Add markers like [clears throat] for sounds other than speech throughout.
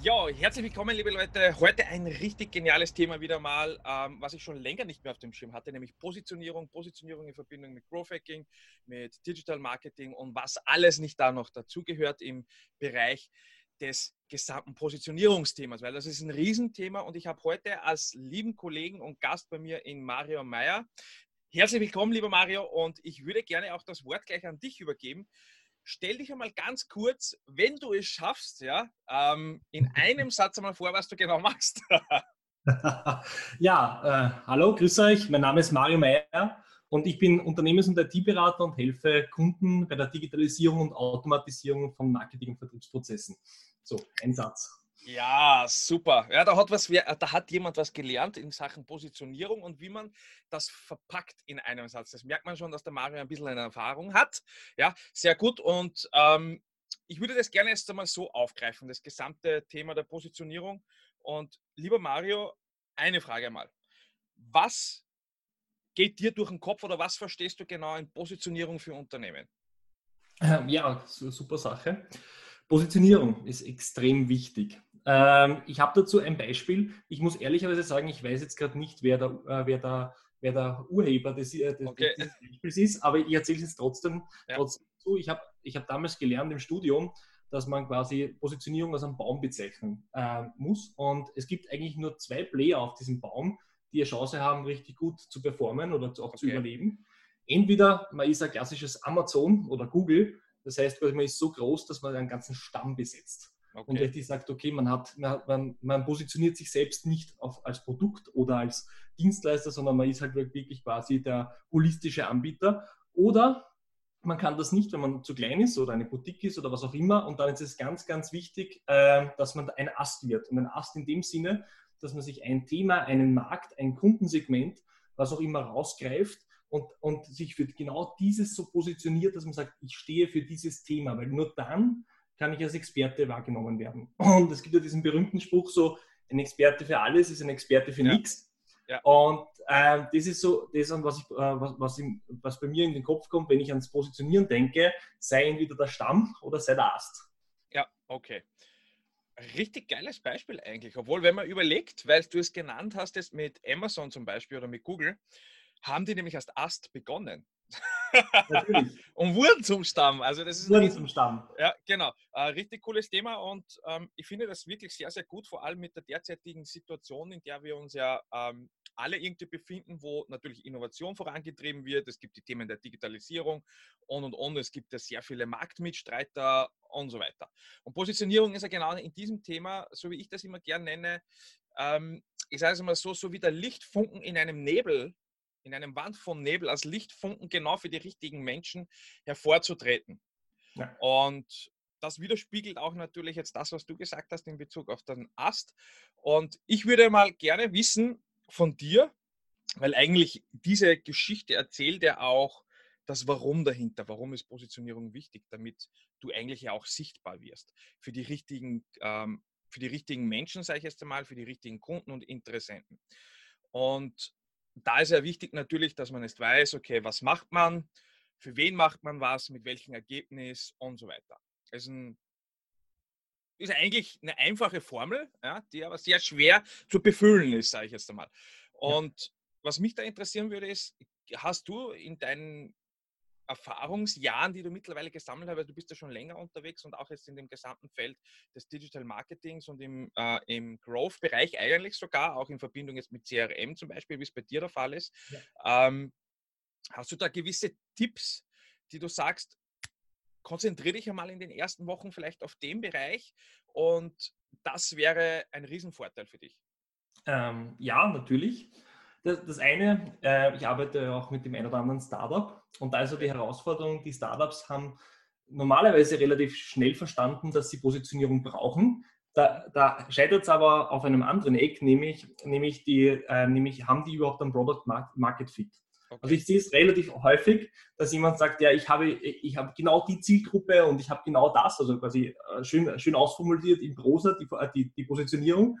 Ja, herzlich willkommen, liebe Leute. Heute ein richtig geniales Thema wieder mal, ähm, was ich schon länger nicht mehr auf dem Schirm hatte, nämlich Positionierung, Positionierung in Verbindung mit Growth Hacking, mit Digital Marketing und was alles nicht da noch dazugehört im Bereich des gesamten Positionierungsthemas, weil das ist ein Riesenthema und ich habe heute als lieben Kollegen und Gast bei mir in Mario Meyer. Herzlich willkommen, lieber Mario, und ich würde gerne auch das Wort gleich an dich übergeben stell dich einmal ganz kurz, wenn du es schaffst, ja, ähm, in einem Satz einmal vor, was du genau machst. [laughs] ja, äh, hallo, grüß euch. Mein Name ist Mario Meyer und ich bin Unternehmens- und IT-Berater und helfe Kunden bei der Digitalisierung und Automatisierung von Marketing- und Vertriebsprozessen. So, ein Satz. Ja, super. Ja, da hat, was, da hat jemand was gelernt in Sachen Positionierung und wie man das verpackt in einem Satz. Das merkt man schon, dass der Mario ein bisschen eine Erfahrung hat. Ja, sehr gut. Und ähm, ich würde das gerne jetzt einmal so aufgreifen, das gesamte Thema der Positionierung. Und lieber Mario, eine Frage mal. Was geht dir durch den Kopf oder was verstehst du genau in Positionierung für Unternehmen? Ja, super Sache. Positionierung ist extrem wichtig. Ähm, ich habe dazu ein Beispiel. Ich muss ehrlicherweise sagen, ich weiß jetzt gerade nicht, wer der, äh, wer, der, wer der Urheber des, äh, des, okay. des Beispiels ist, aber ich erzähle es jetzt trotzdem, ja. trotzdem zu. Ich habe ich hab damals gelernt im Studium, dass man quasi Positionierung als einen Baum bezeichnen äh, muss. Und es gibt eigentlich nur zwei Player auf diesem Baum, die eine Chance haben, richtig gut zu performen oder auch okay. zu überleben. Entweder man ist ein klassisches Amazon oder Google, das heißt, man ist so groß, dass man einen ganzen Stamm besetzt. Okay. Und richtig sagt, okay, man, hat, man, man positioniert sich selbst nicht auf, als Produkt oder als Dienstleister, sondern man ist halt wirklich quasi der holistische Anbieter. Oder man kann das nicht, wenn man zu klein ist oder eine Boutique ist oder was auch immer. Und dann ist es ganz, ganz wichtig, äh, dass man ein Ast wird. Und ein Ast in dem Sinne, dass man sich ein Thema, einen Markt, ein Kundensegment, was auch immer rausgreift und, und sich für genau dieses so positioniert, dass man sagt, ich stehe für dieses Thema, weil nur dann kann ich als Experte wahrgenommen werden. [clears throat] Und es gibt ja diesen berühmten Spruch so, ein Experte für alles ist ein Experte für ja. nichts. Ja. Und äh, das ist so das, was, ich, äh, was, was, im, was, bei mir in den Kopf kommt, wenn ich ans Positionieren denke, sei entweder der Stamm oder sei der Ast. Ja, okay. Richtig geiles Beispiel eigentlich. Obwohl, wenn man überlegt, weil du es genannt hast, jetzt mit Amazon zum Beispiel oder mit Google, haben die nämlich als Ast begonnen. Und [laughs] wurden zum Stamm. Also das ist wurden zum Stamm. Ja, genau. Äh, richtig cooles Thema und ähm, ich finde das wirklich sehr, sehr gut, vor allem mit der derzeitigen Situation, in der wir uns ja ähm, alle irgendwie befinden, wo natürlich Innovation vorangetrieben wird. Es gibt die Themen der Digitalisierung und und und. Es gibt ja sehr viele Marktmitstreiter und so weiter. Und Positionierung ist ja genau in diesem Thema, so wie ich das immer gern nenne, ähm, ich sage es mal so, so wie der Lichtfunken in einem Nebel in einem Wand von Nebel als Lichtfunken genau für die richtigen Menschen hervorzutreten. Ja. Und das widerspiegelt auch natürlich jetzt das, was du gesagt hast in Bezug auf den Ast. Und ich würde mal gerne wissen von dir, weil eigentlich diese Geschichte erzählt ja auch das Warum dahinter. Warum ist Positionierung wichtig, damit du eigentlich ja auch sichtbar wirst für die richtigen, ähm, für die richtigen Menschen, sage ich jetzt einmal, für die richtigen Kunden und Interessenten. Und da ist ja wichtig natürlich, dass man jetzt weiß, okay, was macht man, für wen macht man was, mit welchem Ergebnis und so weiter. Das ist, ein, ist eigentlich eine einfache Formel, ja, die aber sehr schwer zu befüllen ist, sage ich jetzt einmal. Und ja. was mich da interessieren würde, ist, hast du in deinen Erfahrungsjahren, die du mittlerweile gesammelt hast, weil du bist ja schon länger unterwegs und auch jetzt in dem gesamten Feld des Digital Marketings und im, äh, im Growth-Bereich eigentlich sogar, auch in Verbindung jetzt mit CRM zum Beispiel, wie es bei dir der Fall ist. Ja. Ähm, hast du da gewisse Tipps, die du sagst, konzentriere dich einmal in den ersten Wochen vielleicht auf den Bereich und das wäre ein Riesenvorteil für dich? Ähm, ja, natürlich. Das, das eine, äh, ich arbeite auch mit dem einen oder anderen Startup und da ist so die Herausforderung, die Startups haben normalerweise relativ schnell verstanden, dass sie Positionierung brauchen. Da, da scheitert es aber auf einem anderen Eck, nämlich, nämlich, die, äh, nämlich haben die überhaupt einen Product Market Fit. Okay. Also ich sehe es relativ häufig, dass jemand sagt, ja, ich habe, ich habe genau die Zielgruppe und ich habe genau das, also quasi äh, schön, schön ausformuliert in Prosa, die, die, die Positionierung.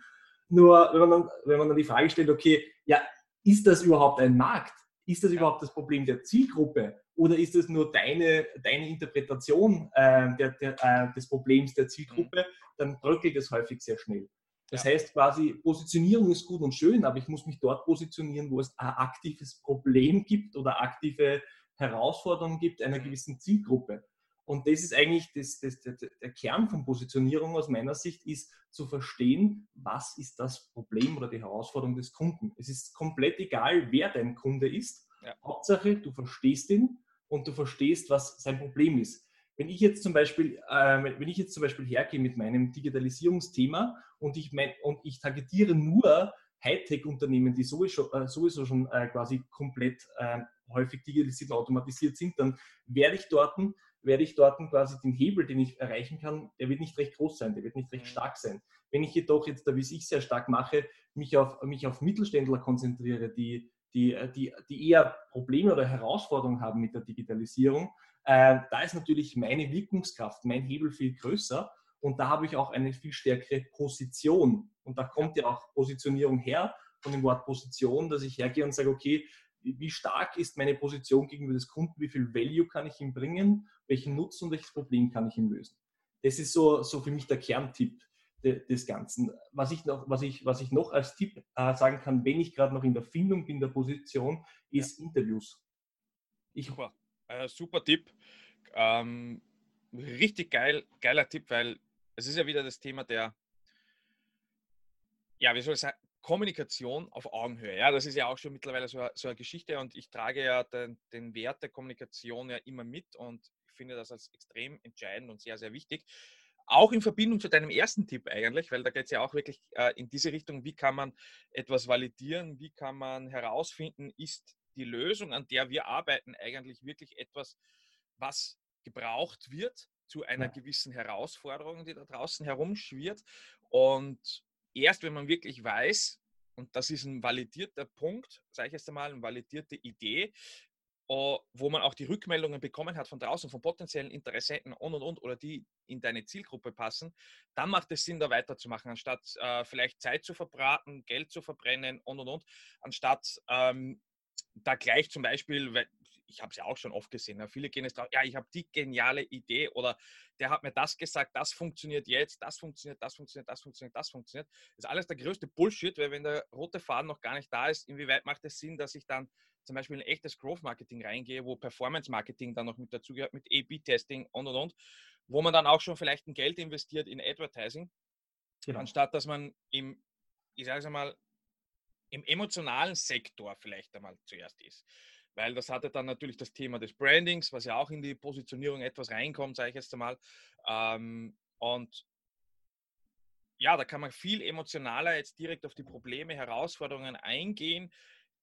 Nur wenn man, dann, wenn man dann die Frage stellt, okay, ja, ist das überhaupt ein Markt? Ist das überhaupt das Problem der Zielgruppe? Oder ist es nur deine, deine Interpretation äh, der, der, äh, des Problems der Zielgruppe? Dann bröckelt es häufig sehr schnell. Das ja. heißt quasi, Positionierung ist gut und schön, aber ich muss mich dort positionieren, wo es ein aktives Problem gibt oder aktive Herausforderungen gibt einer mhm. gewissen Zielgruppe. Und das ist eigentlich das, das, der, der Kern von Positionierung aus meiner Sicht, ist zu verstehen, was ist das Problem oder die Herausforderung des Kunden. Es ist komplett egal, wer dein Kunde ist. Ja. Hauptsache, du verstehst ihn und du verstehst, was sein Problem ist. Wenn ich jetzt zum Beispiel, äh, wenn ich jetzt zum Beispiel hergehe mit meinem Digitalisierungsthema und ich, mein, und ich targetiere nur Hightech-Unternehmen, die sowieso, äh, sowieso schon äh, quasi komplett äh, häufig digitalisiert und automatisiert sind, dann werde ich dort, werde ich dort quasi den Hebel, den ich erreichen kann, der wird nicht recht groß sein, der wird nicht recht mhm. stark sein. Wenn ich jedoch jetzt, da wie ich sehr stark mache, mich auf, mich auf Mittelständler konzentriere, die, die, die, die eher Probleme oder Herausforderungen haben mit der Digitalisierung, äh, da ist natürlich meine Wirkungskraft, mein Hebel viel größer und da habe ich auch eine viel stärkere Position. Und da kommt ja auch Positionierung her von dem Wort Position, dass ich hergehe und sage, okay, wie stark ist meine Position gegenüber des Kunden, wie viel Value kann ich ihm bringen, welchen Nutzen und welches Problem kann ich ihm lösen. Das ist so, so für mich der Kerntipp des Ganzen. Was ich noch, was ich, was ich noch als Tipp äh, sagen kann, wenn ich gerade noch in der Findung bin der Position, ist ja. Interviews. Ich, super, äh, super Tipp. Ähm, richtig geil, geiler Tipp, weil es ist ja wieder das Thema der, ja, wie soll ich sagen, Kommunikation auf Augenhöhe. Ja, das ist ja auch schon mittlerweile so, so eine Geschichte und ich trage ja den, den Wert der Kommunikation ja immer mit und ich finde das als extrem entscheidend und sehr, sehr wichtig. Auch in Verbindung zu deinem ersten Tipp eigentlich, weil da geht es ja auch wirklich äh, in diese Richtung, wie kann man etwas validieren, wie kann man herausfinden, ist die Lösung, an der wir arbeiten, eigentlich wirklich etwas, was gebraucht wird zu einer ja. gewissen Herausforderung, die da draußen herumschwirrt. Und erst wenn man wirklich weiß, und das ist ein validierter Punkt, sage ich jetzt einmal, eine validierte Idee, uh, wo man auch die Rückmeldungen bekommen hat von draußen, von potenziellen Interessenten und und und oder die in deine Zielgruppe passen, dann macht es Sinn, da weiterzumachen, anstatt uh, vielleicht Zeit zu verbraten, Geld zu verbrennen und und und, anstatt ähm, da gleich zum Beispiel, ich habe es ja auch schon oft gesehen, ne? viele gehen jetzt drauf, ja, ich habe die geniale Idee oder der hat mir das gesagt, das funktioniert jetzt, das funktioniert, das funktioniert, das funktioniert, das funktioniert. Das ist alles der größte Bullshit, weil wenn der rote Faden noch gar nicht da ist, inwieweit macht es Sinn, dass ich dann zum Beispiel in echtes Growth-Marketing reingehe, wo Performance-Marketing dann noch mit dazugehört, mit A-B-Testing und und und, wo man dann auch schon vielleicht ein Geld investiert in Advertising, genau. anstatt dass man im, ich sage es einmal, im emotionalen Sektor vielleicht einmal zuerst ist. Weil das hatte dann natürlich das Thema des Brandings, was ja auch in die Positionierung etwas reinkommt, sage ich jetzt einmal. Ähm, und ja, da kann man viel emotionaler jetzt direkt auf die Probleme, Herausforderungen eingehen,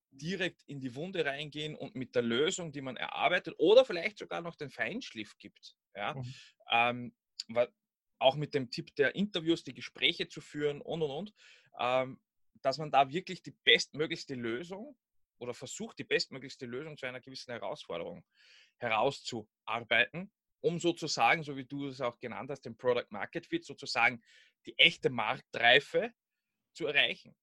direkt in die Wunde reingehen und mit der Lösung, die man erarbeitet oder vielleicht sogar noch den Feinschliff gibt. Ja? Mhm. Ähm, auch mit dem Tipp der Interviews, die Gespräche zu führen und und und. Ähm, dass man da wirklich die bestmöglichste Lösung oder versucht, die bestmöglichste Lösung zu einer gewissen Herausforderung herauszuarbeiten, um sozusagen, so wie du es auch genannt hast, den Product Market Fit, sozusagen die echte Marktreife zu erreichen.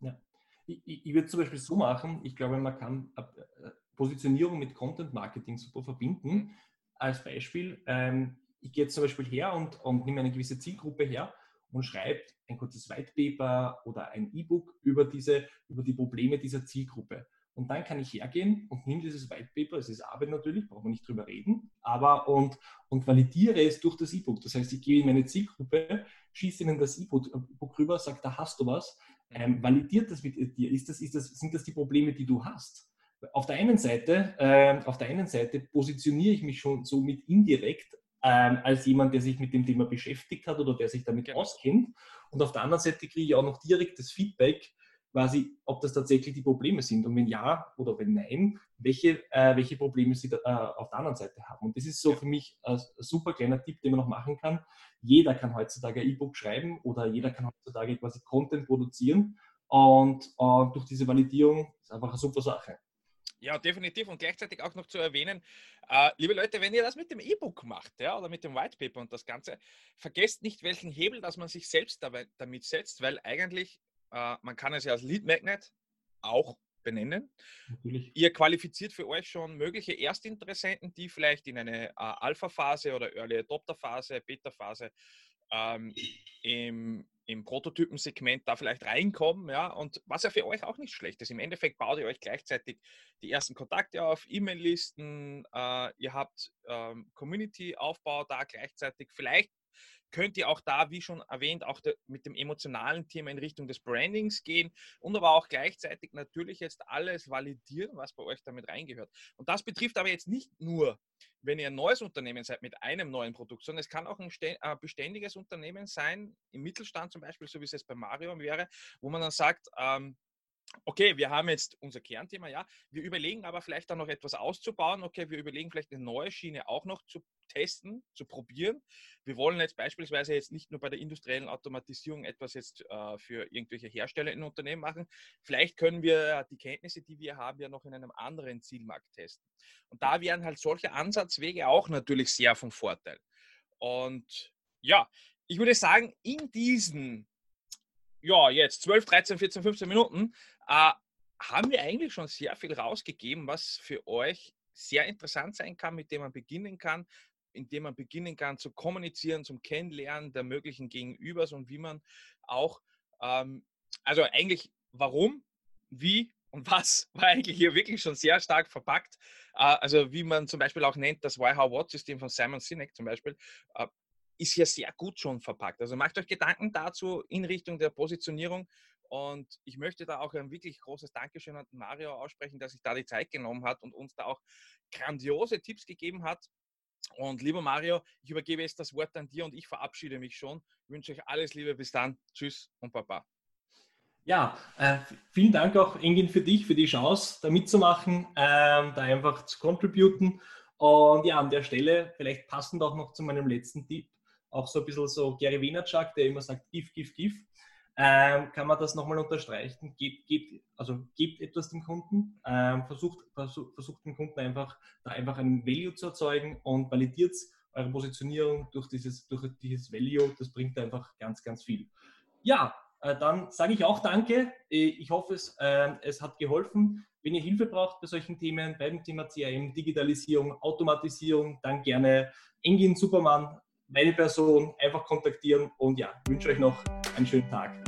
Ja. Ich, ich würde zum Beispiel so machen, ich glaube, man kann äh, Positionierung mit Content Marketing super verbinden. Mhm. Als Beispiel, ähm, ich gehe jetzt zum Beispiel her und, und nehme eine gewisse Zielgruppe her und schreibt ein kurzes White Paper oder ein E-Book über, diese, über die Probleme dieser Zielgruppe. Und dann kann ich hergehen und nehme dieses White Paper, es ist Arbeit natürlich, brauchen wir nicht drüber reden, aber und, und validiere es durch das E-Book. Das heißt, ich gehe in meine Zielgruppe, schieße ihnen das E-Book rüber, sage, da hast du was, ähm, validiert das mit dir, ist das, ist das, sind das die Probleme, die du hast? Auf der einen Seite, äh, auf der einen Seite positioniere ich mich schon somit indirekt ähm, als jemand, der sich mit dem Thema beschäftigt hat oder der sich damit genau. auskennt. Und auf der anderen Seite kriege ich auch noch direktes Feedback, quasi, ob das tatsächlich die Probleme sind und wenn ja oder wenn nein, welche, äh, welche Probleme sie da, äh, auf der anderen Seite haben. Und das ist so für mich ein super kleiner Tipp, den man noch machen kann. Jeder kann heutzutage ein E-Book schreiben oder jeder kann heutzutage quasi Content produzieren und äh, durch diese Validierung ist einfach eine super Sache. Ja, definitiv. Und gleichzeitig auch noch zu erwähnen, äh, liebe Leute, wenn ihr das mit dem E-Book macht ja, oder mit dem White Paper und das Ganze, vergesst nicht, welchen Hebel, dass man sich selbst dabei, damit setzt, weil eigentlich, äh, man kann es ja als Lead Magnet auch benennen. Natürlich. Ihr qualifiziert für euch schon mögliche Erstinteressenten, die vielleicht in eine äh, Alpha-Phase oder Early Adopter-Phase, Beta-Phase ähm, im, im Prototypensegment da vielleicht reinkommen, ja, und was ja für euch auch nicht schlecht ist. Im Endeffekt baut ihr euch gleichzeitig die ersten Kontakte auf, E-Mail-Listen, äh, ihr habt ähm, Community-Aufbau da gleichzeitig. Vielleicht könnt ihr auch da, wie schon erwähnt, auch mit dem emotionalen Thema in Richtung des Brandings gehen und aber auch gleichzeitig natürlich jetzt alles validieren, was bei euch damit reingehört. Und das betrifft aber jetzt nicht nur, wenn ihr ein neues Unternehmen seid mit einem neuen Produkt, sondern es kann auch ein äh, beständiges Unternehmen sein, im Mittelstand zum Beispiel, so wie es jetzt bei Mario wäre, wo man dann sagt, ähm, okay, wir haben jetzt unser Kernthema, ja, wir überlegen aber vielleicht dann noch etwas auszubauen, okay, wir überlegen vielleicht eine neue Schiene auch noch zu testen, zu probieren. Wir wollen jetzt beispielsweise jetzt nicht nur bei der industriellen Automatisierung etwas jetzt äh, für irgendwelche Hersteller in Unternehmen machen. Vielleicht können wir die Kenntnisse, die wir haben, ja noch in einem anderen Zielmarkt testen. Und da wären halt solche Ansatzwege auch natürlich sehr von Vorteil. Und ja, ich würde sagen, in diesen ja, jetzt 12, 13, 14, 15 Minuten, äh, haben wir eigentlich schon sehr viel rausgegeben, was für euch sehr interessant sein kann, mit dem man beginnen kann, indem man beginnen kann zu kommunizieren, zum Kennenlernen der möglichen Gegenübers und wie man auch, ähm, also eigentlich warum, wie und [laughs] was war eigentlich hier wirklich schon sehr stark verpackt. Äh, also wie man zum Beispiel auch nennt, das Why, How, What-System von Simon Sinek zum Beispiel, äh, ist hier sehr gut schon verpackt. Also macht euch Gedanken dazu in Richtung der Positionierung. Und ich möchte da auch ein wirklich großes Dankeschön an Mario aussprechen, dass sich da die Zeit genommen hat und uns da auch grandiose Tipps gegeben hat. Und lieber Mario, ich übergebe jetzt das Wort an dir und ich verabschiede mich schon. Ich wünsche euch alles Liebe. Bis dann. Tschüss und Baba. Ja, äh, vielen Dank auch, Engin, für dich, für die Chance, da mitzumachen, ähm, da einfach zu contributen. Und ja, an der Stelle, vielleicht passend auch noch zu meinem letzten Tipp, auch so ein bisschen so Gary Vaynerchuk, der immer sagt, give, give, give, ähm, kann man das nochmal unterstreichen. Gebt, gebt, also gebt etwas dem Kunden, ähm, versucht, versucht, versucht dem Kunden einfach, da einfach einen Value zu erzeugen und validiert eure Positionierung durch dieses, durch dieses Value. Das bringt einfach ganz, ganz viel. Ja, äh, dann sage ich auch Danke. Ich hoffe, es, äh, es hat geholfen. Wenn ihr Hilfe braucht bei solchen Themen, beim Thema CRM, Digitalisierung, Automatisierung, dann gerne Engin Superman meine Person einfach kontaktieren und ja, wünsche euch noch einen schönen Tag.